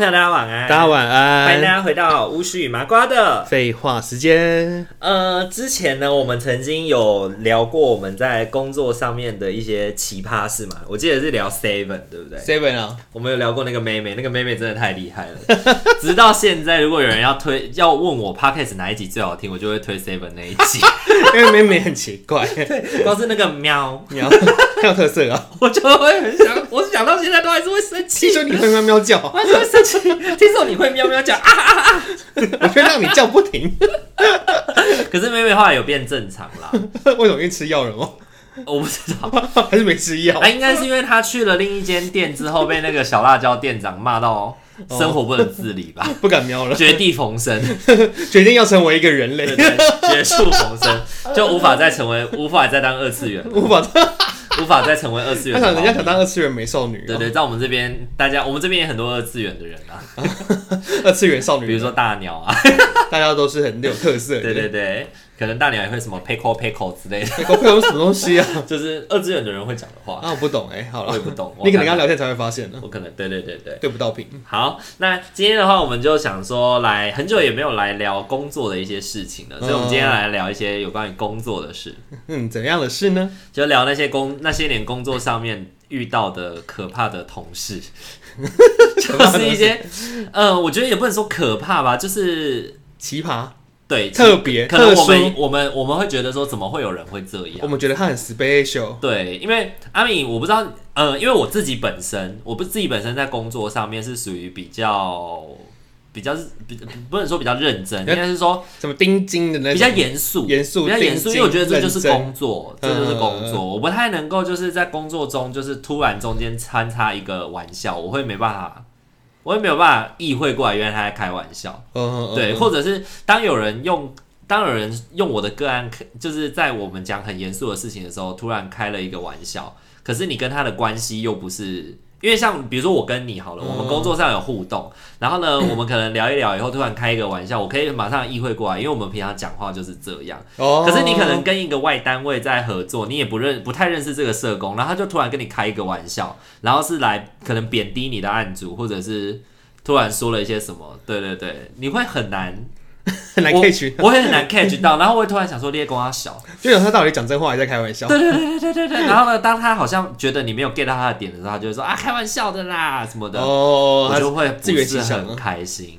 朋友，大家晚安！大家晚安！欢迎大家回到巫师与麻瓜的废话时间。呃，之前呢，我们曾经有聊过我们在工作上面的一些奇葩事嘛。我记得是聊 Seven，对不对？Seven 啊，我们有聊过那个妹妹，那个妹妹真的太厉害了。直到现在，如果有人要推，要问我 Podcast 哪一集最好听，我就会推 Seven 那一集，因为妹妹很奇怪，对，光是那个喵喵很有特色啊，我就会很想，我想到现在都还是会生气。听说你会喵喵叫。我还是会生气，听说你会喵喵叫啊啊啊！我会让你叫不停。可是妹妹后来有变正常啦。为什么？因为吃药了吗？我不知道，还是没吃药？啊，应该是因为他去了另一间店之后，被那个小辣椒店长骂到生活不能自理吧？不敢喵了，绝地逢生，决定要成为一个人类，绝处逢生，就无法再成为，无法再当二次元，无法。无法再成为二次元。他想人家想当二次元美少女。对对，在我们这边，大家我们这边也很多二次元的人啊。二次元少女，比如说大鸟啊，大家都是很有特色。对对对，可能大鸟也会什么 pickle pickle 之类的。pickle pickle 什么东西啊？就是二次元的人会讲的话。啊，我不懂哎。好了，我也不懂。你可能跟他聊天才会发现呢。我可能对对对对，对不到屏。好，那今天的话，我们就想说来很久也没有来聊工作的一些事情了，所以我们今天来聊一些有关于工作的事。嗯，怎样的事呢？就聊那些工那些年工作上。上面遇到的可怕的同事，就是一些，呃，我觉得也不能说可怕吧，就是奇葩，对，特别，可能我们我们我们会觉得说，怎么会有人会这样？我们觉得他很 special，对，因为阿敏，我不知道，呃，因为我自己本身，我不自己本身在工作上面是属于比较。比较是比不能说比较认真，应该是说什么钉钉的那种，比较严肃，严肃，比较严肃，因为我觉得这就是工作，这就是工作，我不太能够就是在工作中就是突然中间穿插一个玩笑，我会没办法，我也没有办法意会过来，原来他在开玩笑，嗯，对，或者是当有人用当有人用我的个案，就是在我们讲很严肃的事情的时候，突然开了一个玩笑，可是你跟他的关系又不是。因为像比如说我跟你好了，我们工作上有互动，然后呢，我们可能聊一聊以后突然开一个玩笑，我可以马上意会过来，因为我们平常讲话就是这样。哦。可是你可能跟一个外单位在合作，你也不认不太认识这个社工，然后他就突然跟你开一个玩笑，然后是来可能贬低你的案主，或者是突然说了一些什么，对对对，你会很难。很 难 catch，我也很难 catch 到，然后我会突然想说，你也跟他小，就有他到底讲真话还是在开玩笑？对对对对对对。然后呢，当他好像觉得你没有 get 到他的点的时候，他就会说啊，开玩笑的啦什么的。哦，我就会自圆其说，很开心。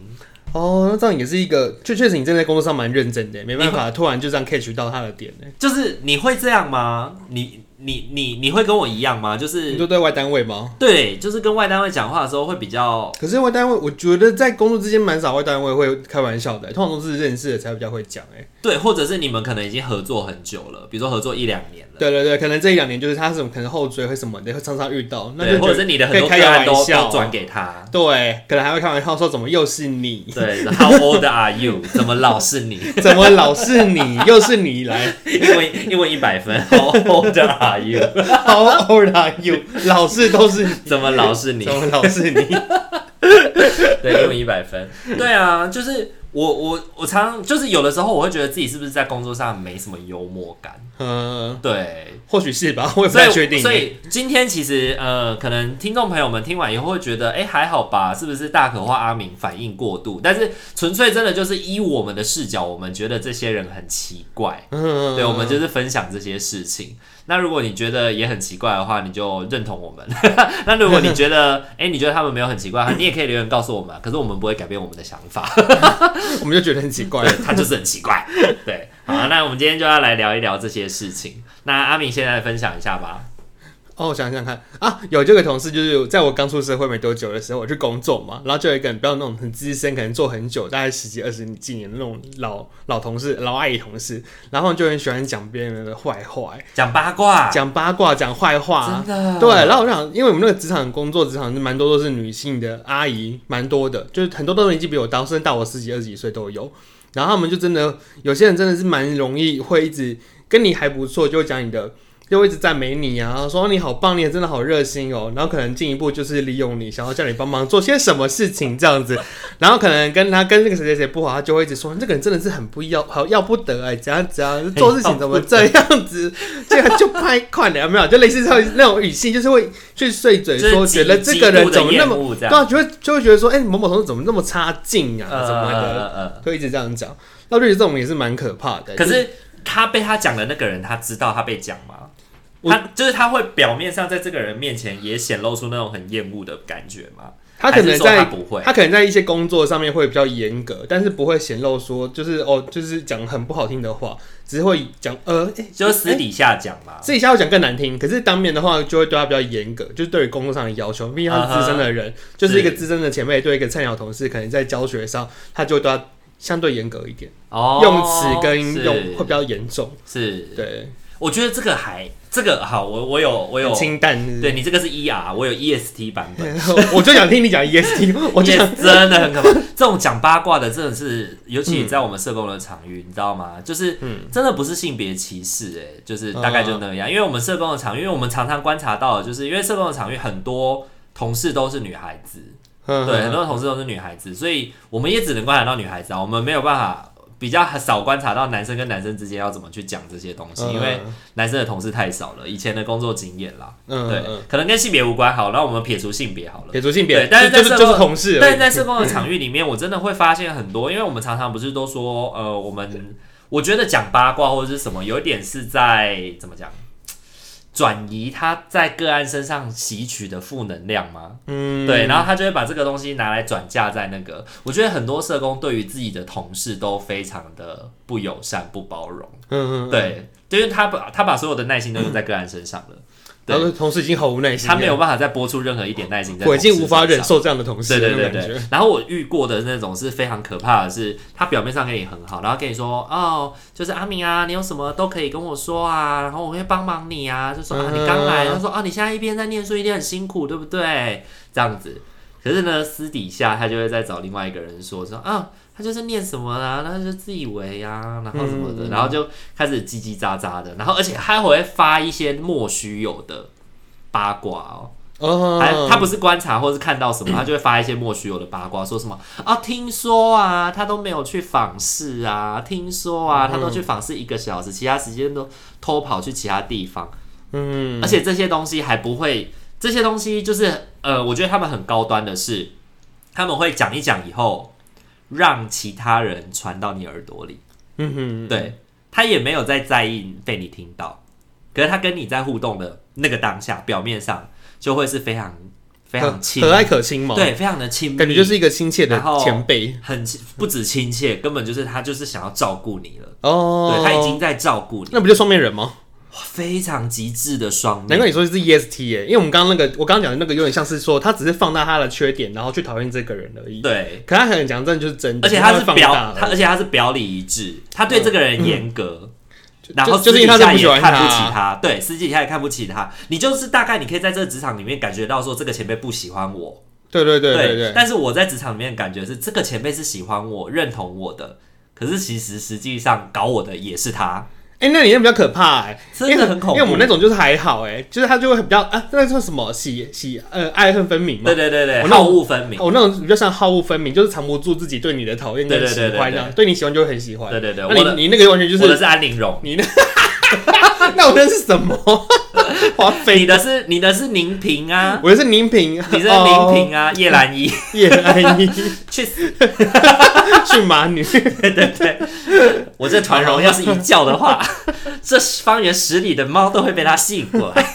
哦，那这样也是一个，就确实你正在工作上蛮认真的，没办法突然就这样 catch 到他的点呢。就是你会这样吗？你？你你你会跟我一样吗？就是你就对外单位吗？对，就是跟外单位讲话的时候会比较。可是外单位，我觉得在工作之间蛮少外单位会开玩笑的，通常都是认识的才比较会讲。哎，对，或者是你们可能已经合作很久了，比如说合作一两年了。对对对，可能这一两年就是他是什么可能后追会什么的，会常常遇到。那就或者是你的很多个案都转给他。对，可能还会开玩笑说怎么又是你？对，How old are you？怎么老是你？怎么老是你？又是你来？英文英文一百分，How old are you？How old are you？老是都是你，怎么老是你？怎么老是你？对，英文一百分。对啊，就是我我我常常就是有的时候我会觉得自己是不是在工作上没什么幽默感。嗯，对，或许是吧，我也不太确定。所以今天其实呃，可能听众朋友们听完以后会觉得，哎、欸，还好吧？是不是大可或阿明反应过度？但是纯粹真的就是依我们的视角，我们觉得这些人很奇怪。嗯，对，我们就是分享这些事情。那如果你觉得也很奇怪的话，你就认同我们。那如果你觉得，哎、欸，你觉得他们没有很奇怪，你也可以留言告诉我们。可是我们不会改变我们的想法，我们就觉得很奇怪，他就是很奇怪。对，好，那我们今天就要来聊一聊这些事情。那阿明现在分享一下吧。哦，我想想看啊，有这个同事，就是在我刚出社会没多久的时候，我去工作嘛，然后就有一个人，不要那种很资深，可能做很久，大概十几二十几年的那种老老同事、老阿姨同事，然后就很喜欢讲别人的坏话，讲八卦，讲八卦，讲坏话，真的。对，然后我想，因为我们那个职场工作，职场是蛮多都是女性的阿姨，蛮多的，就是很多都年纪比我大，甚至大我十几二十几岁都有。然后他们就真的有些人真的是蛮容易会一直跟你还不错，就会讲你的。就一直赞美你啊，说你好棒，你也真的好热心哦。然后可能进一步就是利用你，想要叫你帮忙做些什么事情这样子。然后可能跟他跟那个谁谁谁不好，他就会一直说这个人真的是很不要好要不得哎，怎样怎样做事情怎么这样子，这样就拍快了有没有？就类似这种那种语气，就是会去碎嘴说，觉得这个人怎么那么对啊，就会就会觉得说，哎、欸，某某同事怎么那么差劲啊，怎么的，就一直这样讲。那我觉得这种也是蛮可怕的。可是他被他讲的那个人，他知道他被讲吗？他就是他会表面上在这个人面前也显露出那种很厌恶的感觉吗？他可能在他不会，他可能在一些工作上面会比较严格，但是不会显露说就是哦，就是讲很不好听的话，只是会讲呃，欸、就是私底下讲嘛，私底下会讲更难听。可是当面的话，就会对他比较严格，就是对于工作上的要求。毕竟他是资深的人，uh -huh, 就是一个资深的前辈，对一个菜鸟同事，可能在教学上，他就会对他相对严格一点，哦、oh,，用词跟用会比较严重。是，对，我觉得这个还。这个好，我我有我有清淡是是，对你这个是 E R，我有 E S T 版本，我就想听你讲 E S T，我觉得 真的很可怕。这种讲八卦的真的是，尤其在我们社工的场域，嗯、你知道吗？就是真的不是性别歧视，哎，就是大概就那样。因为我们社工的场域，因为我们常常观察到的，就是因为社工的场域很多同事都是女孩子，对，很多同事都是女孩子，所以我们也只能观察到女孩子啊，我们没有办法。比较少观察到男生跟男生之间要怎么去讲这些东西，嗯，因为男生的同事太少了，以前的工作经验啦，嗯，对，可能跟性别无关。好，那我们撇除性别好了，撇除性别，对，但是在社工，就是就是同事，但是在社工的场域里面，我真的会发现很多，因为我们常常不是都说，呃，我们我觉得讲八卦或者是什么，有一点是在怎么讲？转移他在个案身上吸取的负能量吗？嗯，对，然后他就会把这个东西拿来转嫁在那个。我觉得很多社工对于自己的同事都非常的不友善、不包容。嗯嗯，对，就是他把他把所有的耐心都用在个案身上了。嗯然后同事已经毫无耐心，他没有办法再播出任何一点耐心在。我已经无法忍受这样的同事。对对对对。然后我遇过的那种是非常可怕的是，他表面上跟你很好，然后跟你说哦，就是阿明啊，你有什么都可以跟我说啊，然后我会帮忙你啊，就说啊，你刚来，他说啊，你现在一边在念书，一定很辛苦，对不对？这样子。可是呢，私底下他就会再找另外一个人说说啊。他就是念什么啦，他就自以为呀、啊，然后什么的、嗯，然后就开始叽叽喳喳的，然后而且他还会发一些莫须有的八卦哦，哦。还他不是观察或是看到什么，他就会发一些莫须有的八卦，说什么啊，听说啊，他都没有去访视啊，听说啊，他都去访视一个小时，其他时间都偷跑去其他地方，嗯，而且这些东西还不会，这些东西就是呃，我觉得他们很高端的是，他们会讲一讲以后。让其他人传到你耳朵里，嗯哼，对，他也没有在在意被你听到，可是他跟你在互动的那个当下，表面上就会是非常非常亲，和蔼可亲嘛，对，非常的亲密，感觉就是一个亲切的前辈，很不止亲切，根本就是他就是想要照顾你了，哦，对，他已经在照顾你，那不就双面人吗？非常极致的双面，难怪你说是 EST 耶，因为我们刚刚那个，我刚刚讲的那个有点像是说，他只是放大他的缺点，然后去讨厌这个人而已。对，可他可能讲真的就是真的，而且他是表，他。而且他是表里一致，他对这个人严格，嗯、然后私底下也看不起他，对，私底下也看不起他。你就是大概你可以在这个职场里面感觉到说，这个前辈不喜欢我，对对对对对，对。但是我在职场里面感觉是这个前辈是喜欢我、认同我的，可是其实实际上搞我的也是他。哎、欸，那里面比较可怕哎、欸，真的很恐怖。因为我们那种就是还好哎、欸，就是他就会比较啊，那叫什么喜喜呃爱恨分明嘛。对对对对，好恶分明。我那种比较像好恶分明，就是藏不住自己对你的讨厌跟喜欢这样，对，对，对，对，对，对你喜欢就会很喜欢。对对对，那你你那个完全就是我的是安陵容，你那 那我那是什么？你的是你的是宁平啊，我的是宁平，你是宁平啊，叶兰依，叶兰依，去死，去马女，对对对，我这团荣要是一叫的话，这方圆十里的猫都会被他吸引过来。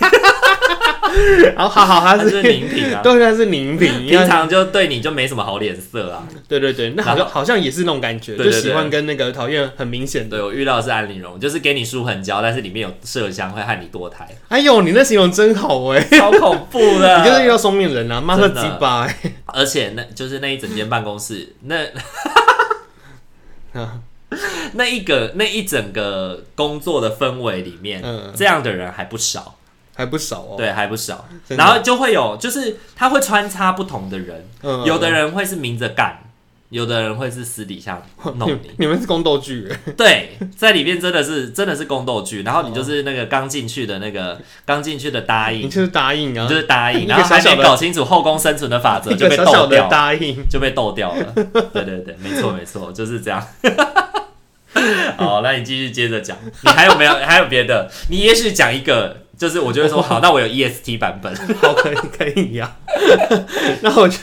然后好好，他是宁品啊，对，他是宁品，平常就对你就没什么好脸色啊。对对对，那好像好像也是那种感觉，就喜欢跟那个讨厌很明显。对，我遇到的是安陵容，就是给你舒痕胶，但是里面有麝香，会害你堕胎。哎呦，你那形容真好哎，超恐怖的。你就是遇到双面人啊，妈的鸡巴！而且那就是那一整间办公室，那那一个那一整个工作的氛围里面，这样的人还不少。还不少哦，对，还不少。然后就会有，就是他会穿插不同的人，有的人会是明着干，有的人会是私底下弄你。你们是宫斗剧？对，在里面真的是真的是宫斗剧。然后你就是那个刚进去的那个刚进去的答应，你就是答应啊，就是答应，然后还没搞清楚后宫生存的法则就被斗掉，答应就被斗掉了。对对对，没错没错，就是这样。好，那你继续接着讲，你还有没有还有别的？你也许讲一个。就是我就会说好，那我有 EST 版本，好，可以可以呀。然后我就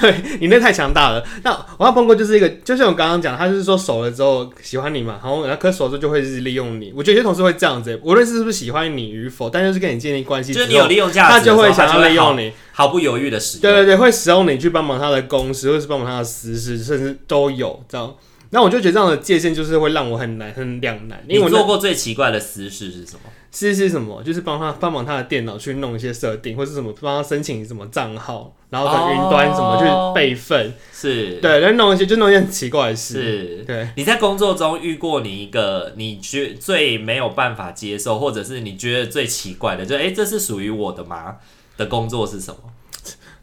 对你那太强大了。那我要碰过就是一个，就像我刚刚讲，他就是说熟了之后喜欢你嘛，然后然后可熟了之后就会是利用你。我觉得有些同事会这样子，无论是不是喜欢你与否，但就是跟你建立关系，就是你有利用价值，他就会想要利用你，毫不犹豫的使用。对对对，会使用你去帮忙他的公司，或是帮忙他的私事，甚至都有这样。那我就觉得这样的界限就是会让我很难很两难。因为我做过最奇怪的私事是什么？私事是什么？就是帮他帮忙他的电脑去弄一些设定，或是什么帮他申请什么账号，然后在云端什么去备份，是对，来弄一些就弄一些很奇怪的事。是，对。你在工作中遇过你一个你觉最没有办法接受，或者是你觉得最奇怪的，就哎、欸，这是属于我的吗？的工作是什么？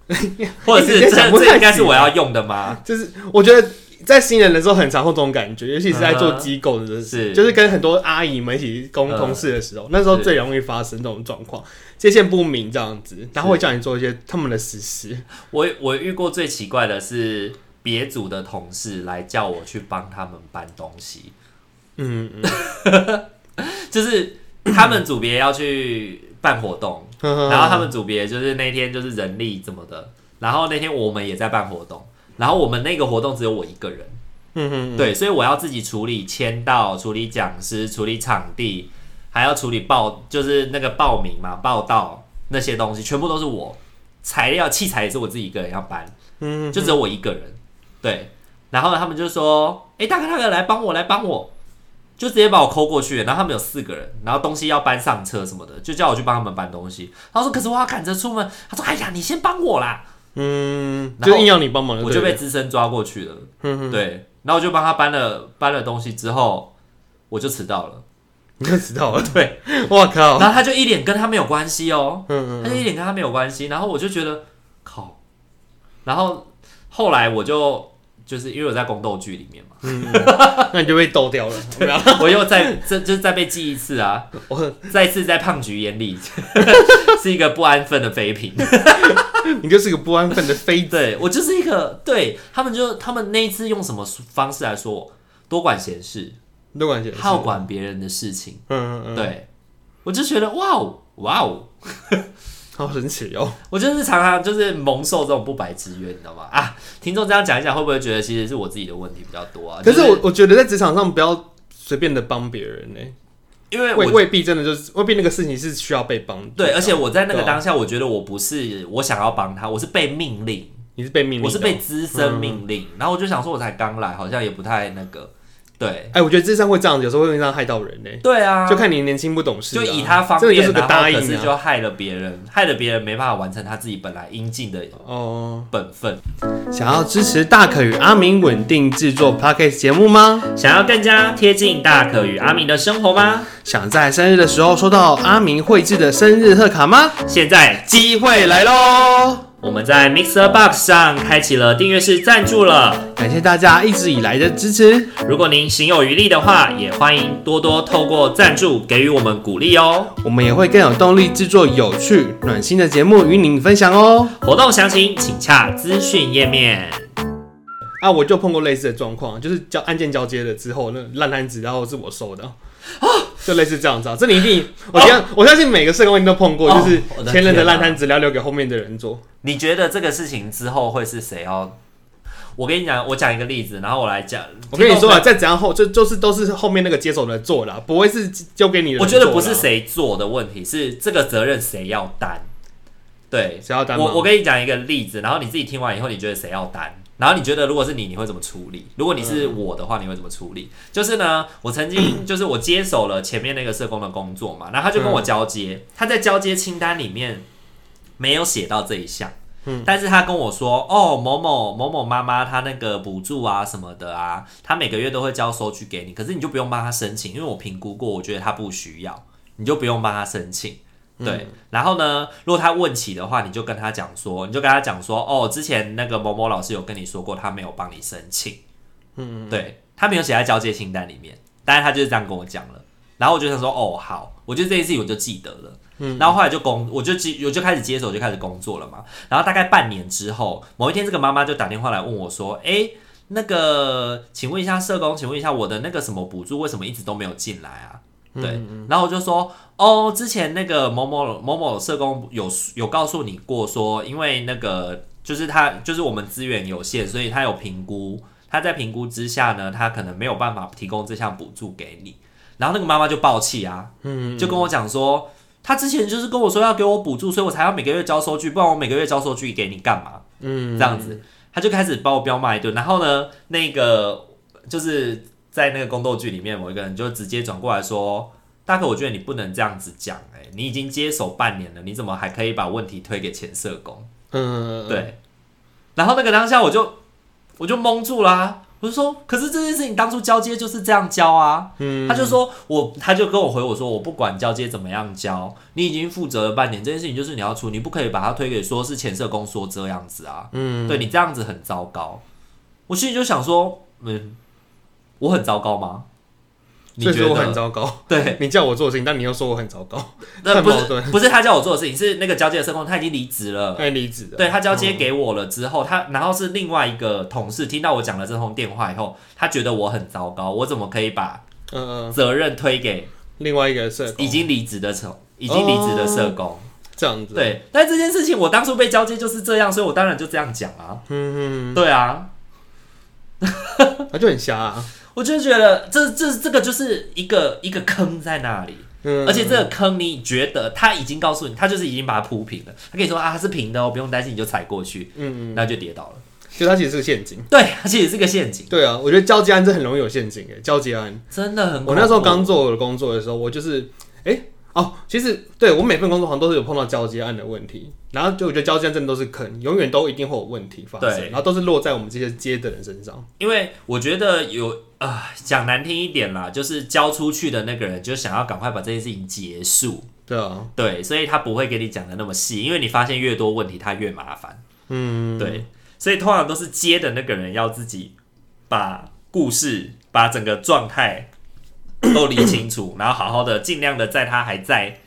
或者是这这应该是我要用的吗？就是我觉得。在新人的时候，很常会这种感觉，尤其是在做机构的是，就是跟很多阿姨们一起共同事的时候，那时候最容易发生这种状况，界限不明这样子，然后会叫你做一些他们的私事。我我遇过最奇怪的是别组的同事来叫我去帮他们搬东西，嗯嗯，就是他们组别要去办活动，然后他们组别就是那天就是人力怎么的，然后那天我们也在办活动。然后我们那个活动只有我一个人，嗯哼，对，所以我要自己处理签到、处理讲师、处理场地，还要处理报，就是那个报名嘛、报道那些东西，全部都是我。材料、器材也是我自己一个人要搬，嗯，就只有我一个人，对。然后他们就说：“哎，大哥大哥，来帮我，来帮我。”就直接把我抠过去。然后他们有四个人，然后东西要搬上车什么的，就叫我去帮他们搬东西。他说：“可是我要赶着出门。”他说：“哎呀，你先帮我啦。”嗯，就硬要你帮忙，我就被资深抓过去了。嗯对，然后我就帮他搬了搬了东西之后，我就迟到了。你就迟到了？对，我靠！然后他就一脸跟他没有关系哦，他就一脸跟他没有关系。然后我就觉得靠，然后后来我就就是因为我在宫斗剧里面嘛，嗯，那你就被斗掉了。我又再这就是再被记一次啊！我再次在胖菊眼里 是一个不安分的妃嫔。你就是个不安分的妃子，对，我就是一个对他们就他们那一次用什么方式来说我多管闲事，多管闲事，好管别人的事情，嗯嗯嗯，对，我就觉得哇哦哇哦，好神奇哦！我就是常常就是蒙受这种不白之冤，你知道吗？啊，听众这样讲一讲，会不会觉得其实是我自己的问题比较多啊？可是我我觉得在职场上不要随便的帮别人呢、欸。因为未未必真的就是未必那个事情是需要被帮。对，而且我在那个当下，我觉得我不是我想要帮他，我是被命令。你是被命令，我是被资深命令。然后我就想说，我才刚来，好像也不太那个。对，哎，我觉得智商会这样，有时候会这样害到人呢。对啊，就看你年轻不懂事，就以他方便，就是个答应，可是就害了别人，害了别人没办法完成他自己本来应尽的哦本分。想要支持大可与阿明稳定制作 Podcast 节目吗？想要更加贴近大可与阿明的生活吗？想在生日的时候收到阿明绘制的生日贺卡吗？现在机会来喽！我们在 Mixer Box 上开启了订阅式赞助了，感谢大家一直以来的支持。如果您行有余力的话，也欢迎多多透过赞助给予我们鼓励哦。我们也会更有动力制作有趣、暖心的节目与您分享哦。活动详情请洽资讯页面。啊，我就碰过类似的状况，就是交案件交接了之后，那烂摊子然后是我收的。啊，就类似这样子啊，这你一定，我相、哦、我相信每个社工一定都碰过，哦、就是前人的烂摊子要留给后面的人做。你觉得这个事情之后会是谁要？我跟你讲，我讲一个例子，然后我来讲。我跟你说啊，再怎样后，就就是都是后面那个接手的人做的，不会是交给你的。我觉得不是谁做的问题，是这个责任谁要担。对，谁要担？我我跟你讲一个例子，然后你自己听完以后，你觉得谁要担？然后你觉得如果是你，你会怎么处理？如果你是我的话，你会怎么处理？嗯、就是呢，我曾经 就是我接手了前面那个社工的工作嘛，然后他就跟我交接，嗯、他在交接清单里面没有写到这一项。嗯，但是他跟我说，哦，某某某某妈妈，她那个补助啊什么的啊，她每个月都会交收据给你，可是你就不用帮她申请，因为我评估过，我觉得她不需要，你就不用帮她申请。对，嗯、然后呢，如果他问起的话，你就跟他讲说，你就跟他讲说，哦，之前那个某某老师有跟你说过，他没有帮你申请，嗯，对，他没有写在交接清单里面，但是他就是这样跟我讲了，然后我就想说，哦，好，我觉得这件事情我就记得了。嗯，然后后来就工，我就接，我就开始接手，我就开始工作了嘛。然后大概半年之后，某一天，这个妈妈就打电话来问我说：“哎，那个，请问一下社工，请问一下我的那个什么补助为什么一直都没有进来啊？”对，嗯嗯，然后我就说：“哦，之前那个某某某某社工有有告诉你过说，因为那个就是他就是我们资源有限，所以他有评估，他在评估之下呢，他可能没有办法提供这项补助给你。”然后那个妈妈就爆气啊，嗯，就跟我讲说。他之前就是跟我说要给我补助，所以我才要每个月交收据，不然我每个月交收据给你干嘛？嗯，这样子，他就开始把我彪骂一顿。然后呢，那个就是在那个宫斗剧里面，某一个人就直接转过来说：“大哥，我觉得你不能这样子讲，哎，你已经接手半年了，你怎么还可以把问题推给前社工？”嗯，对。然后那个当下我就我就蒙住啦、啊。我就说，可是这件事情当初交接就是这样交啊。嗯，他就说我，他就跟我回我说，我不管交接怎么样交，你已经负责了半年，这件事情就是你要出，你不可以把它推给说是前社工说这样子啊。嗯，对，你这样子很糟糕。我心里就想说，嗯，我很糟糕吗？你觉得我很糟糕？对，你叫我做的事情，但你又说我很糟糕，那不是 不是他叫我做的事情，是那个交接的社工他已经离职了，他离职了。对，他交接给我了之后，他然后是另外一个同事听到我讲了这通电话以后，他觉得我很糟糕，我怎么可以把责任推给另外一个社工？已经离职的社已经离职的社工这样子？对，但这件事情我当初被交接就是这样，所以我当然就这样讲啊。嗯嗯，对啊，他就很瞎啊。我就觉得这这这个就是一个一个坑在那里，嗯，而且这个坑你觉得他已经告诉你，他就是已经把它铺平了，他跟你说啊，它是平的哦，不用担心，你就踩过去，嗯嗯，然后就跌倒了，就它其实是个陷阱，对，它其实是个陷阱，对啊，我觉得交接案这很容易有陷阱诶，交接案。真的很，我那时候刚做我的工作的时候，我就是哎。欸哦，其实对我每份工作好像都是有碰到交接案的问题，然后就我觉得交接案真的都是坑，永远都一定会有问题发生，然后都是落在我们这些接的人身上。因为我觉得有啊，呃，讲难听一点啦，就是交出去的那个人就想要赶快把这件事情结束，对啊，对，所以他不会给你讲的那么细，因为你发现越多问题，他越麻烦，嗯，对，所以通常都是接的那个人要自己把故事，把整个状态。都理清楚，然后好好的，尽量的在他还在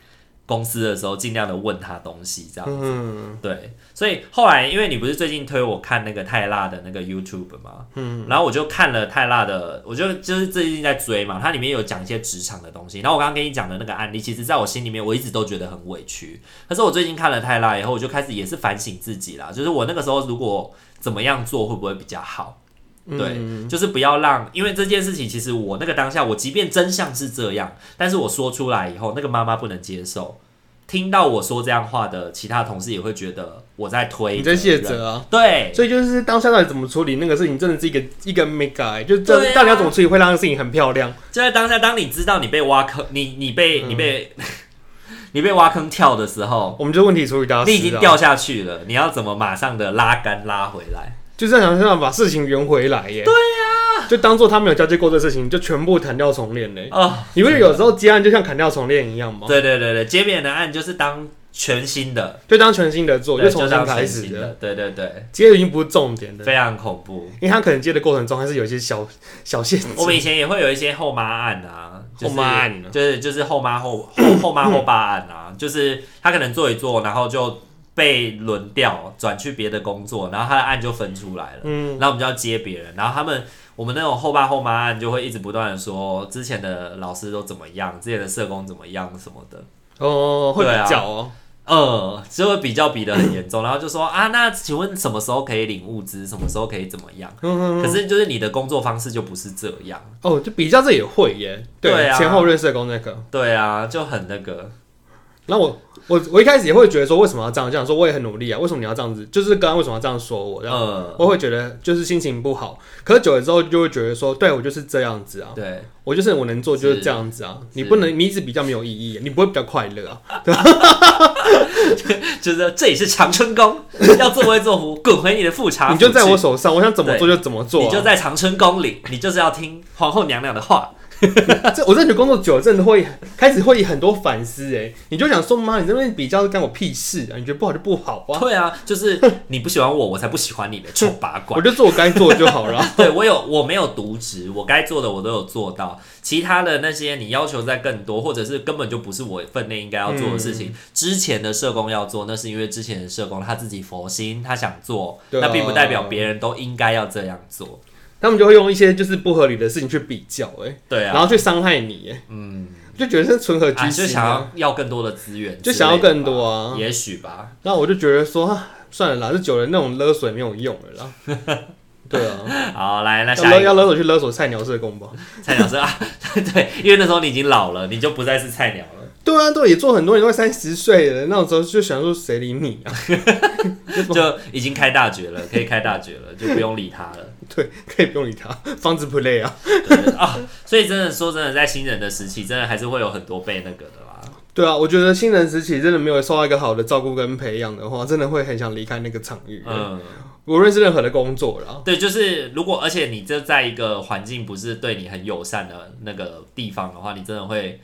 公司的时候，尽量的问他东西，这样子。嗯、对，所以后来，因为你不是最近推我看那个泰辣的那个 YouTube 吗？嗯，然后我就看了泰辣的，我就就是最近在追嘛，它里面有讲一些职场的东西。然后我刚刚跟你讲的那个案例，其实在我心里面，我一直都觉得很委屈。可是我最近看了泰辣以后，我就开始也是反省自己啦，就是我那个时候如果怎么样做，会不会比较好？对，就是不要让，因为这件事情，其实我那个当下，我即便真相是这样，但是我说出来以后，那个妈妈不能接受，听到我说这样话的其他同事也会觉得我在推，你在卸责啊？对，所以就是当下到底怎么处理那个事情，真的是一个一个 mega，就这到底要怎么处理会让这个事情很漂亮？就在当下，当你知道你被挖坑，你你被你被、嗯、你被挖坑跳的时候，我们就问题处理掉，你已经掉下去了，你要怎么马上的拉杆拉回来？就是想想把事情圆回来耶，对呀、啊，就当做他没有交接过这事情，就全部砍掉重练嘞。哦，你不是有时候接案就像砍掉重练一样吗？对对对对，接别人的案就是当全新的，就当全新的做，对就从新开始的。对对对，接的已经不是重点的，非常恐怖，因为他可能接的过程中还是有一些小 小陷阱。我们以前也会有一些后妈案啊，就是、后妈案，就是就是后妈后后 后妈后爸案啊，就是他可能做一做，然后就。被轮调转去别的工作，然后他的案就分出来了，嗯，然后我们就要接别人，然后他们我们那种后爸后妈案就会一直不断的说之前的老师都怎么样，之前的社工怎么样什么的，哦，会比较哦，呃，就会比较比得很严重，然后就说啊，那请问什么时候可以领物资，什么时候可以怎么样？嗯，可是就是你的工作方式就不是这样，哦，就比较这也会耶，对，对啊，前后任社工那个，对啊，就很那个。那我我我一开始也会觉得说，为什么要这样？这样说我也很努力啊，为什么你要这样子？就是刚刚为什么要这样说我？然后我会觉得就是心情不好。可是久了之后就会觉得说，对我就是这样子啊，对我就是我能做就是这样子啊。你不能你一直比较没有意义，你不会比较快乐啊。就是这也是长春宫，要作威作福，滚回你的富察。你就在我手上，我想怎么做就怎么做。你就在长春宫里，你就是要听皇后娘娘的话。这我在你工作久了，真的会开始会很多反思哎，你就想说妈，你这边比较干我屁事啊？你觉得不好就不好啊？对啊，就是你不喜欢我，我才不喜欢你的丑八怪。我就做我该做的就好了。对我有我没有渎职，我该做的我都有做到。其他的那些你要求再更多，或者是根本就不是我分内应该要做的事情，嗯、之前的社工要做，那是因为之前的社工他自己佛心，他想做，啊、那并不代表别人都应该要这样做。他们就会用一些就是不合理的事情去比较，哎，对啊，然后去伤害你，哎，嗯，就觉得是纯合居心，就想要要更多的资源，就想要更多啊，也许吧。那我就觉得说，算了啦，这久了那种勒索也没有用了啦。对啊，好，来，那下要勒索去勒索菜鸟社工吧，菜鸟社 啊，对，因为那时候你已经老了，你就不再是菜鸟了。对啊，对，也做很多年，都快三十岁了，那种时候就想说谁理你啊？就已经开大绝了，可以开大绝了，就不用理他了。对，可以不用理他，防止 play 啊。啊，所以真的说真的，在新人的时期，真的还是会有很多被那个的啦。对啊，我觉得新人时期真的没有受到一个好的照顾跟培养的话，真的会很想离开那个场域。嗯，无论是任何的工作啦。对，就是如果而且你这在一个环境不是对你很友善的那个地方的话，你真的会。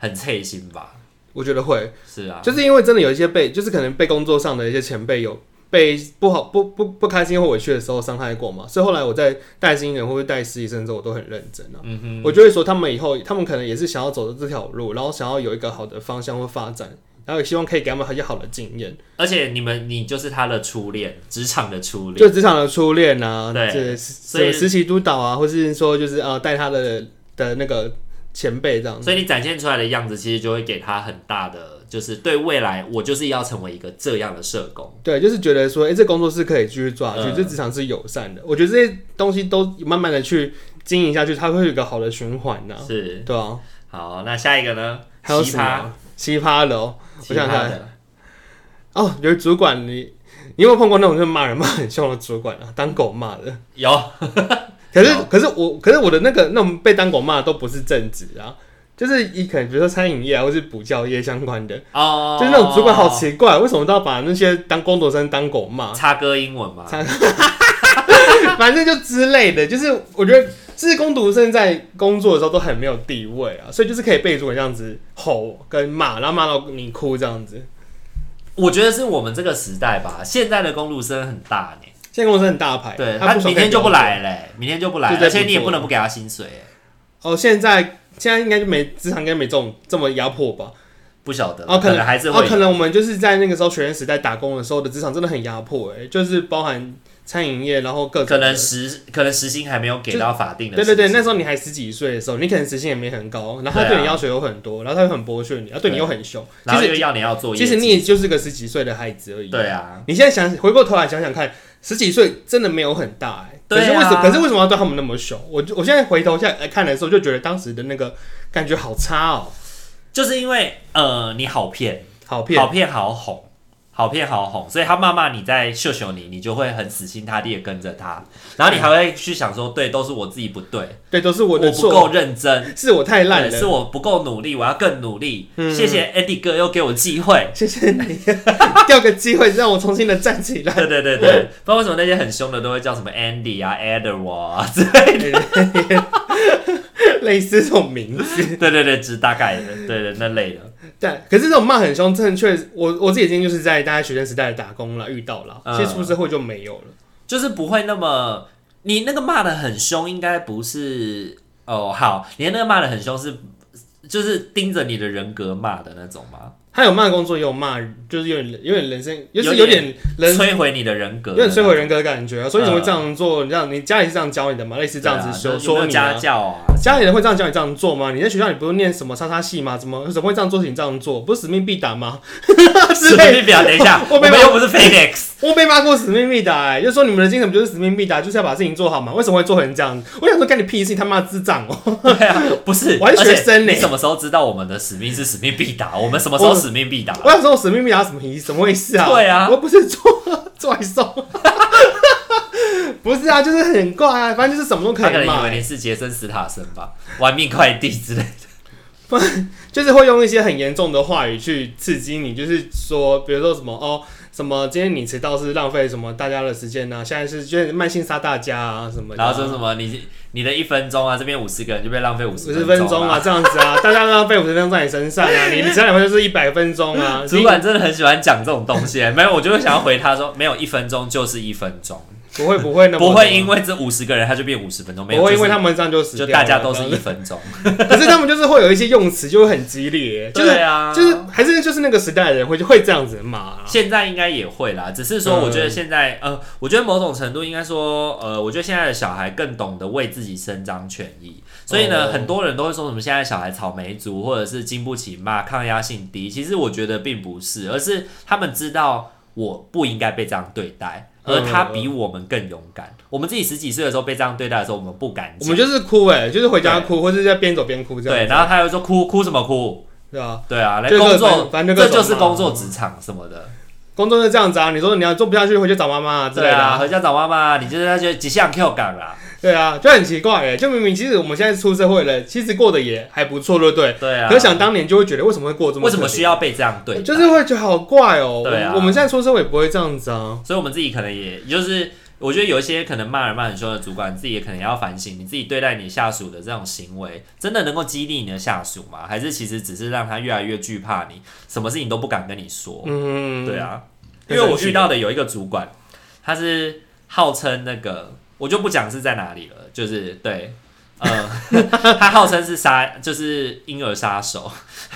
很脆心吧？我觉得会是啊，就是因为真的有一些被，就是可能被工作上的一些前辈有被不好、不不不开心或委屈的时候伤害过嘛，所以后来我在带新人或者带实习生的时候，我都很认真啊。嗯哼，我就会说他们以后，他们可能也是想要走的这条路，然后想要有一个好的方向或发展，然后也希望可以给他们一些好的经验。而且你们，你就是他的初恋，职场的初恋，就职场的初恋啊。对，所以实习督导啊，或是说就是呃带他的的那个。前辈这样子，所以你展现出来的样子，其实就会给他很大的，就是对未来，我就是要成为一个这样的社工。对，就是觉得说，哎、欸，这工作是可以继续做下去，嗯、这职场是友善的。我觉得这些东西都慢慢的去经营下去，它会有一个好的循环呢。是，对啊。好，那下一个呢？还有什么？奇葩的哦，我想看。哦，有主管你，你你有没有碰过那种就骂人骂很凶的主管啊？当狗骂的有。可是，可是我，可是我的那个那种被当狗骂都不是正职啊，就是一可能比如说餐饮业啊，或是补教业相关的哦，就是那种主管好奇怪，为什么都要把那些当工读生当狗骂？插歌英文嘛，反正就之类的，就是我觉得这是工读生在工作的时候都很没有地位啊，所以就是可以被主管这样子吼跟骂，然后骂到你哭这样子。我觉得是我们这个时代吧，现在的工读生很大呢。现在公司很大牌，对他明天就不来嘞，明天就不来，而且你也不能不给他薪水。哦，现在现在应该就没职场，应该没这种这么压迫吧？不晓得哦，可能还是会，哦，可能我们就是在那个时候学生时代打工的时候的职场真的很压迫，哎，就是包含餐饮业，然后各可能时可能时薪还没有给到法定的，对对对，那时候你还十几岁的时候，你可能时薪也没很高，然后他对你要求有很多，然后他又很剥削你，他对你又很凶，然后又要你要做，其实你也就是个十几岁的孩子而已。对啊，你现在想回过头来想想看。十几岁真的没有很大哎、欸，可是为什么？可是为什么要对他们那么凶？我我现在回头下来看的时候，就觉得当时的那个感觉好差哦、喔，就是因为呃，你好骗，好骗，好骗，好哄。好骗好哄，所以他骂骂你在秀秀你，你就会很死心塌地的跟着他，然后你还会去想说，对，都是我自己不对，对，都是我的错，我不够认真，是我太烂了，是我不够努力，我要更努力。嗯、谢谢 Eddie 哥又给我机会，谢谢你，掉个机会让我重新的站起来。对对对对，不知道为什么那些很凶的都会叫什么 Andy 啊，Edward 啊之类的，类似这种名字。对对对，只大概的，对对那类的。对，可是这种骂很凶，正确，我我自己经验就是在大家学生时代打工了遇到了，其实出社会就没有了，就是不会那么，你那个骂的很凶，应该不是哦，好，你那个骂的很凶是，就是盯着你的人格骂的那种吗？他有骂工作，也有骂，就是有点有点人生，就是有点人摧毁你的人格，有点摧毁人格的感觉啊。所以你会这样做？你这样，你家里是这样教你的吗？类似这样子说说你家教啊？家里人会这样教你这样做吗？你在学校你不是念什么叉叉系吗？怎么怎么会这样做？你这样做不是使命必达吗？使命必达，等一下，我们又不是 Phoenix，我被骂过使命必达，哎，就说你们的精神不就是使命必达，就是要把事情做好吗？为什么会做成这样？我想说，干你屁事，他妈智障哦！对啊，不是，我还是学生呢。你什么时候知道我们的使命是使命必达？我们什么时候使使命必达。我想说，我使命必达什么意思？什么回事啊？对啊，我不是做做外送，不是啊，就是很怪啊，反正就是什么都可以卖。他可能以为你是杰森·斯塔森吧，玩命快递之类的。不，就是会用一些很严重的话语去刺激你，就是说，比如说什么哦。什么？今天你迟到是浪费什么大家的时间呢、啊？现在是就是慢性杀大家啊什么？然后说什么？你你的一分钟啊，这边五十个人就被浪费五十十分钟啊，这样子啊，大家浪费五十分钟在你身上啊，你 你迟两分钟就是一百分钟啊。主管真的很喜欢讲这种东西，没有，我就会想要回他说，没有一分钟就是一分钟。不会不会那么不会因为这五十个人他就变五十分钟，没有，不会因为他们这样就死就大家都是一分钟。可是他们就是会有一些用词就会很激烈，就是啊，就是还是就是那个时代的人会就会这样子骂。现在应该也会啦，只是说我觉得现在呃，我觉得某种程度应该说呃，我觉得现在的小孩更懂得为自己伸张权益，所以呢，很多人都会说什么现在小孩草莓族或者是经不起骂，抗压性低。其实我觉得并不是，而是他们知道我不应该被这样对待。而他比我们更勇敢。我们自己十几岁的时候被这样对待的时候，我们不敢。我们就是哭哎、欸，就是回家哭，或者在边走边哭这样。对，然后他又说哭哭什么哭？对啊，对啊，来工作，反正这就是工作职场什么的。工作是这样子啊，你说你要做不下去，回去找妈妈之类的。对啊，回家找妈妈，你就是那些几项 Q 岗啦。对啊，就很奇怪哎，就明明其实我们现在出社会了，其实过得也还不错，对不对？对啊。可想当年就会觉得为什么会过这么？为什么需要被这样对？就是会觉得好怪哦。对啊。我们现在出社会也不会这样子啊。所以我们自己可能也就是，我觉得有一些可能骂人骂很凶的主管，自己也可能要反省，你自己对待你下属的这种行为，真的能够激励你的下属吗？还是其实只是让他越来越惧怕你，什么事情都不敢跟你说？嗯，对啊。因为我遇到的有一个主管，他是号称那个。我就不讲是在哪里了，就是对，呃，他号称是杀，就是婴儿杀手、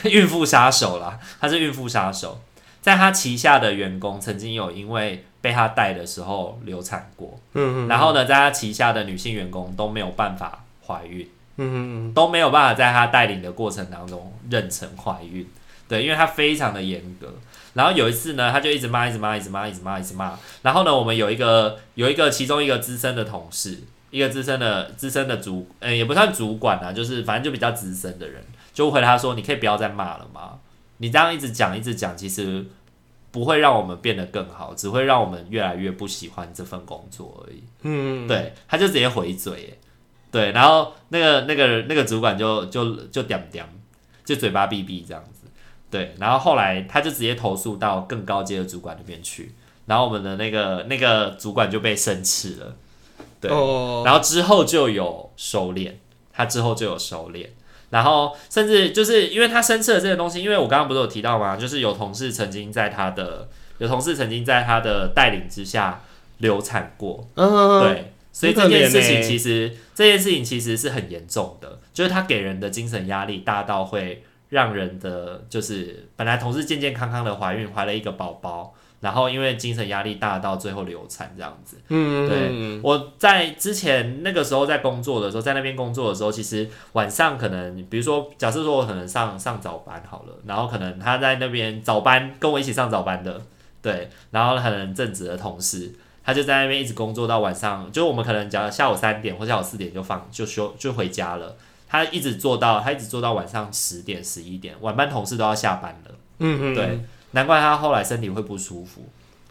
孕妇杀手啦，他是孕妇杀手，在他旗下的员工曾经有因为被他带的时候流产过，嗯嗯，然后呢，在他旗下的女性员工都没有办法怀孕，嗯嗯，都没有办法在他带领的过程当中妊娠怀孕，对，因为他非常的严格。然后有一次呢，他就一直骂，一直骂，一直骂，一直骂，一直骂。然后呢，我们有一个有一个其中一个资深的同事，一个资深的资深的主，呃，也不算主管啊，就是反正就比较资深的人，就回他说：“你可以不要再骂了吗？你这样一直讲，一直讲，其实不会让我们变得更好，只会让我们越来越不喜欢这份工作而已。”嗯，对，他就直接回嘴，对，然后那个那个那个主管就就就点点，就嘴巴闭闭这样子。对，然后后来他就直接投诉到更高阶的主管那边去，然后我们的那个那个主管就被生斥了，对，oh. 然后之后就有收敛，他之后就有收敛，然后甚至就是因为他申斥了这些东西，因为我刚刚不是有提到吗？就是有同事曾经在他的有同事曾经在他的带领之下流产过，uh. 对，所以这件事情其实这件事情其实是很严重的，就是他给人的精神压力大到会。让人的就是本来同事健健康康的怀孕，怀了一个宝宝，然后因为精神压力大到最后流产这样子。嗯，对。我在之前那个时候在工作的时候，在那边工作的时候，其实晚上可能，比如说假设说我可能上上早班好了，然后可能他在那边早班跟我一起上早班的，对，然后可能正职的同事，他就在那边一直工作到晚上，就我们可能假如下午三点或下午四点就放就休就回家了。他一直做到，他一直做到晚上十点、十一点，晚班同事都要下班了。嗯嗯，对，难怪他后来身体会不舒服。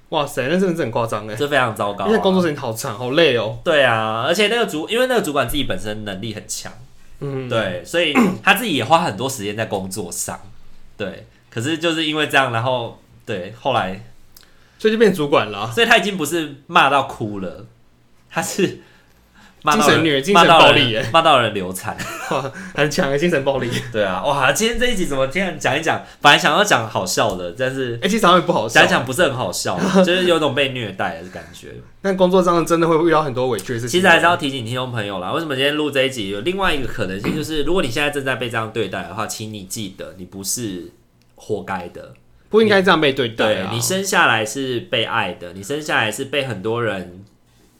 哇塞，那真的是很夸张哎，这非常糟糕，因为工作时间好长，好累哦。对啊，而且那个主，因为那个主管自己本身能力很强，嗯，对，所以他自己也花很多时间在工作上。对，可是就是因为这样，然后对，后来所以就变主管了，所以他已经不是骂到哭了，他是。精神虐，精神暴力，骂到人流产，哇，很强的精神暴力。对啊，哇，今天这一集怎么这样讲一讲？本来想要讲好笑的，但是哎，其实好像不好笑，讲讲不是很好笑，就是有种被虐待的感觉。但工作上真的会遇到很多委屈的事情。其实还是要提醒听众朋友啦，为什么今天录这一集？有另外一个可能性，就是如果你现在正在被这样对待的话，请你记得，你不是活该的，不应该这样被对待你生下来是被爱的，你生下来是被很多人。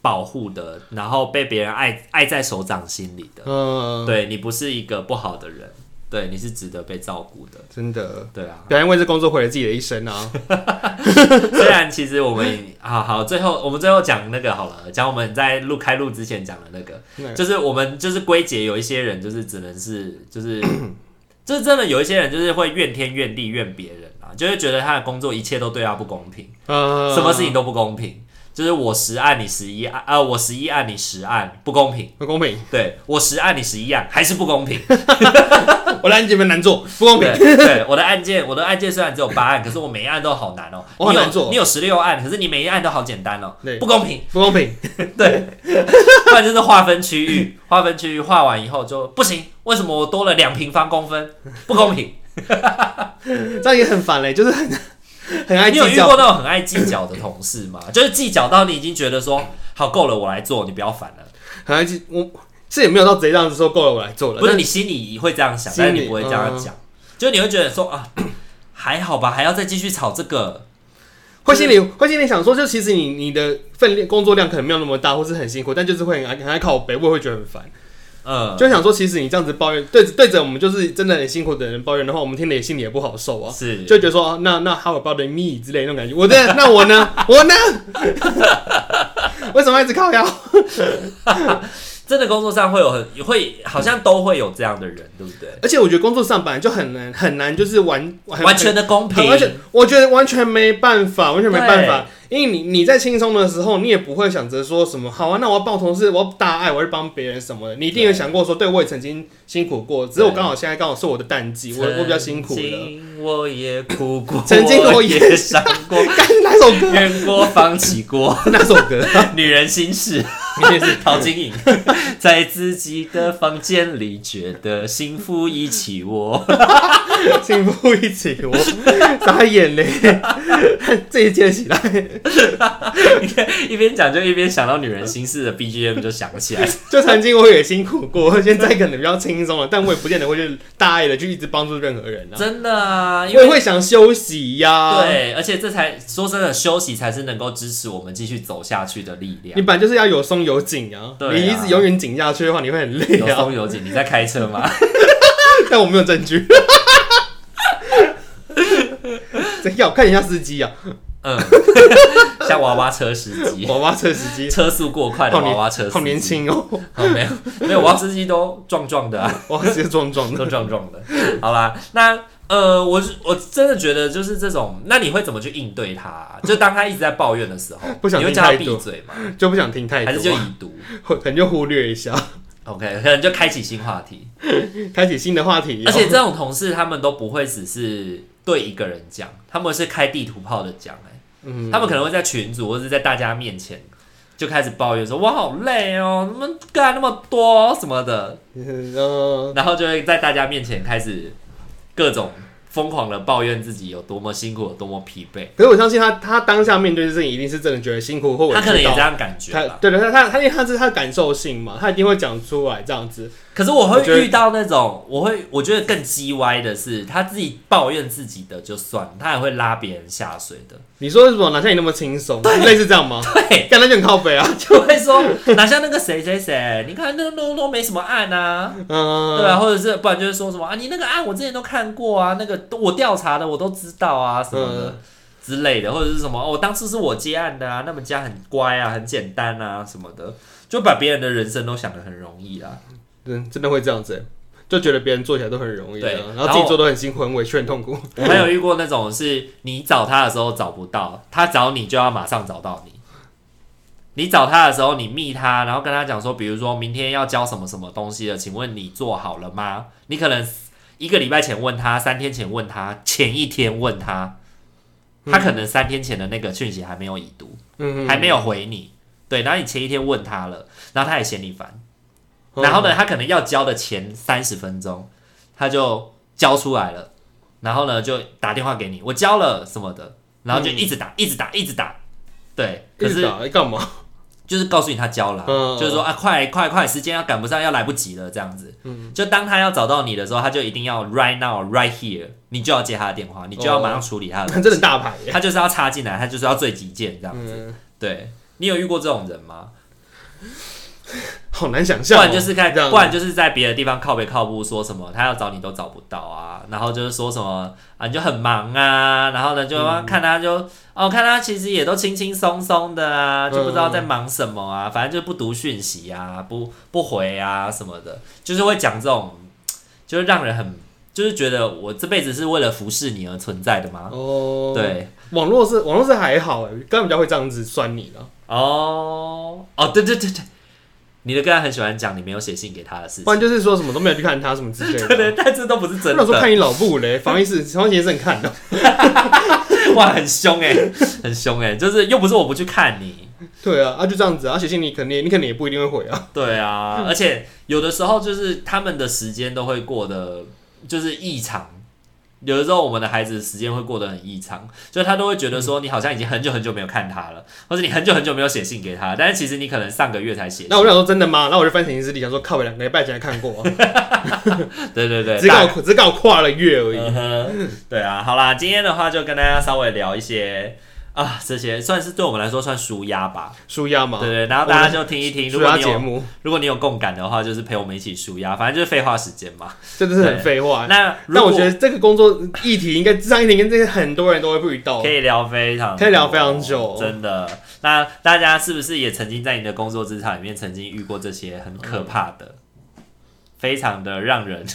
保护的，然后被别人爱爱在手掌心里的，嗯，对，你不是一个不好的人，对，你是值得被照顾的，真的，对啊，不要因为这工作毁了自己的一生啊。虽然其实我们好好，最后我们最后讲那个好了，讲我们在录开录之前讲的那个，嗯、就是我们就是归结有一些人就是只能是就是 就是真的有一些人就是会怨天怨地怨别人啊，就会觉得他的工作一切都对他不公平，嗯，什么事情都不公平。就是我十按你十一按，呃，我十一按你十按，不公平，不公平。对，我十按你十一按，还是不公平。我的案件没难做，不公平。对，对，我的案件，我的案件虽然只有八按，可是我每一按都好难哦。我好难做。你有十六按，可是你每一按都好简单哦。对，不公平，不公平。对，不然就是划分区域，划分区域划完以后就不行。为什么我多了两平方公分？不公平。这样也很烦嘞，就是很。很爱计较。你有遇过那种很爱计较的同事吗？就是计较到你已经觉得说好够了，我来做，你不要烦了。很爱计，我是也没有到贼这样子说够了，我来做了。不是你心里会这样想，但是你不会这样讲，嗯、就你会觉得说啊，还好吧，还要再继续吵这个，会心里会心里想说，就其实你你的分量工作量可能没有那么大，或是很辛苦，但就是会很爱很爱靠北，我也会觉得很烦。嗯，就想说，其实你这样子抱怨，对对着我们就是真的很辛苦的人抱怨的话，我们听了也心里也不好受啊。是，就觉得说，那那 How about me 之类那种感觉。我的，那我呢？我呢？为什么一直靠腰？真的工作上会有很会，好像都会有这样的人，对不对？而且我觉得工作上本来就很难很难，就是完完全的公平。而且我觉得完全没办法，完全没办法。因为你你在轻松的时候，你也不会想着说什么好啊，那我要帮同事，我要大爱，我要帮别人什么的。你一定有想过说，对，我也曾经辛苦过，只是我刚好现在刚好是我的淡季，我我比较辛苦的。我也哭过，曾经我也伤过。哪首歌？愿过放起过。那首歌？女人心事。也是陶晶莹，在自己的房间里觉得幸福一起窝，幸福一起窝，眨眼嘞，自己接起来。你看一边讲就一边想到女人心事的 BGM 就响起来。就曾经我也辛苦过，现在可能比较轻松了，但我也不见得会去大爱的去一直帮助任何人啊。真的啊，因为会想休息呀、啊。对，而且这才说真的，休息才是能够支持我们继续走下去的力量。你本来就是要有松有紧啊，啊你一直永远紧下去的话，你会很累、啊。有松有紧，你在开车吗？但我没有证据。真要看一下司机啊。嗯，像娃娃车司机，娃娃车司机，车速过快的娃娃车司机，好年轻哦。好，没有没有，娃娃司机都壮壮的啊，娃娃车壮壮的，都壮壮的。好啦，那呃，我我真的觉得就是这种，那你会怎么去应对他、啊？就当他一直在抱怨的时候，不想听太多，你会叫他闭嘴吗？就不想听太多，还是就已读？可能就忽略一下。OK，可能就开启新话题，开启新的话题。而且这种同事他们都不会只是对一个人讲，他们是开地图炮的讲、欸。他们可能会在群组或者在大家面前就开始抱怨说：“我好累哦，怎么干那么多什么的。”然后就会在大家面前开始各种。疯狂的抱怨自己有多么辛苦，有多么疲惫。可是我相信他，他当下面对的事情一定是真的觉得辛苦，或者他可能也这样感觉。他对对，他他他因为他是他的感受性嘛，他一定会讲出来这样子。可是我会遇到那种，我会我觉得更鸡歪的是，他自己抱怨自己的就算了，他还会拉别人下水的。你说为什么？哪像你那么轻松？对，类似这样吗？对，干他就很靠北啊，就会说哪像那个谁谁谁，你看那个都都没什么案啊，嗯，对啊，或者是不然就是说什么啊，你那个案我之前都看过啊，那个我调查的我都知道啊什么的、嗯、之类的，或者是什么哦，当初是我接案的啊，那么家很乖啊，很简单啊什么的，就把别人的人生都想得很容易啊。嗯，真的会这样子，就觉得别人做起来都很容易，对，然后自己做都很辛苦、很委屈、很痛苦。我还有遇过那种是，你找他的时候找不到，他找你就要马上找到你。你找他的时候，你密他，然后跟他讲说，比如说明天要交什么什么东西了，请问你做好了吗？你可能一个礼拜前问他，三天前问他，前一天问他，他可能三天前的那个讯息还没有已读，嗯，还没有回你，对，然后你前一天问他了，然后他也嫌你烦。然后呢，他可能要交的前三十分钟，他就交出来了。然后呢，就打电话给你，我交了什么的，然后就一直打，一直打，一直打。对，可是干嘛？就是告诉你他交了，就是说啊，快快快，时间要赶不上，要来不及了，这样子。就当他要找到你的时候，他就一定要 right now right here，你就要接他的电话，你就要马上处理他的。真的大牌，他就是要插进来，他就是要最急件这样子。对，你有遇过这种人吗？好难想象、喔，不然就是看，不然就是在别的地方靠北靠步，说什么他要找你都找不到啊，然后就是说什么啊你就很忙啊，然后呢就看他就、嗯、哦看他其实也都轻轻松松的啊，就不知道在忙什么啊，反正就不读讯息啊，不不回啊什么的，就是会讲这种，就是让人很就是觉得我这辈子是为了服侍你而存在的吗？哦，对，网络是网络是还好哎，根本就会这样子酸你了。哦。哦，对对对对，你的个案很喜欢讲你没有写信给他的事情，不然就是说什么都没有去看他什么之类的。对 对，但这都不是真的。那时候看你老布嘞，防疫室防疫室很看的，哇，很凶哎，很凶哎，就是又不是我不去看你。对啊，啊就这样子啊，写信你肯定你肯定也不一定会回啊。对啊，而且有的时候就是他们的时间都会过得就是异常。有的时候，我们的孩子时间会过得很异常，所以他都会觉得说，你好像已经很久很久没有看他了，或者你很久很久没有写信给他，但是其实你可能上个月才写。那我想说真的吗？那我就翻成行事历，想说靠我两个礼拜前看过。对对对，只搞只搞跨了月而已。嗯。对啊，好啦，今天的话就跟大家稍微聊一些。啊，这些算是对我们来说算舒压吧，舒压嘛。对对，然后大家就听一听，如果你有目，如果你有共感的话，就是陪我们一起舒压，反正就是废话时间嘛，真的是很废话。那那我觉得这个工作议题应该咨商议题跟这些很多人都会遇到，可以聊非常，可以聊非常久，真的。那大家是不是也曾经在你的工作职场里面曾经遇过这些很可怕的，嗯、非常的让人。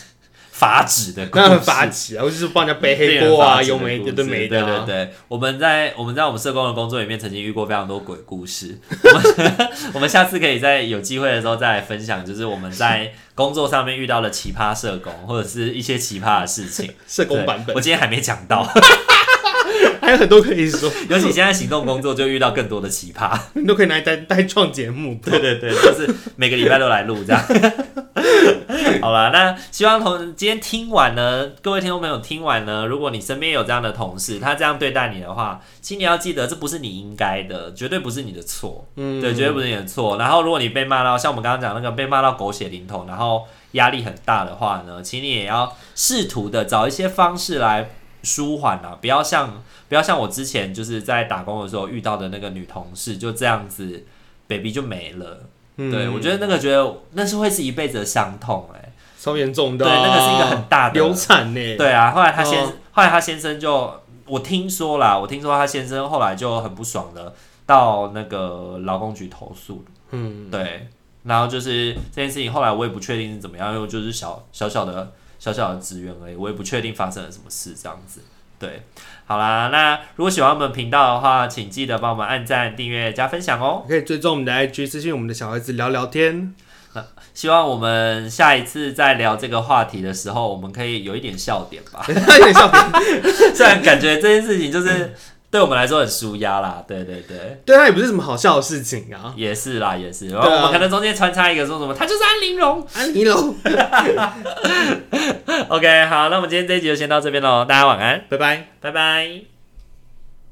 发指的，那很发指啊！我就是帮人家背黑锅啊，有没的都没的。对对对，我们在我们在我们社工的工作里面，曾经遇过非常多鬼故事。我们 我们下次可以在有机会的时候再来分享，就是我们在工作上面遇到的奇葩社工，或者是一些奇葩的事情。社工版本，我今天还没讲到。还有很多可以说，尤其现在行动工作就遇到更多的奇葩，你都可以拿来带带创节目。对对对，就是每个礼拜都来录这样。好了，那希望同今天听完呢，各位听众朋友听完呢，如果你身边有这样的同事，他这样对待你的话，请你要记得，这不是你应该的，绝对不是你的错。嗯，对，绝对不是你的错。然后，如果你被骂到像我们刚刚讲那个被骂到狗血淋头，然后压力很大的话呢，请你也要试图的找一些方式来。舒缓啊，不要像不要像我之前就是在打工的时候遇到的那个女同事，就这样子，baby 就没了。嗯、对，我觉得那个觉得那是会是一辈子的伤痛、欸，哎，超严重的。对，那个是一个很大的流产呢。对啊，后来他先，哦、后来他先生就，我听说啦，我听说他先生后来就很不爽的，到那个劳工局投诉。嗯，对，然后就是这件事情，后来我也不确定是怎么样，因为就是小小小的。小小的职员而已，我也不确定发生了什么事，这样子。对，好啦，那如果喜欢我们频道的话，请记得帮我们按赞、订阅、加分享哦。可以追踪我们的 IG，私信我们的小孩子聊聊天。希望我们下一次再聊这个话题的时候，我们可以有一点笑点吧。有点笑点，虽然感觉这件事情就是。对我们来说很舒压啦，对对对，对他也不是什么好笑的事情啊，也是啦，也是，然后我们可能中间穿插一个说什么，他就是安陵容，安陵容。OK，好，那我们今天这一集就先到这边喽，大家晚安，拜拜，拜拜。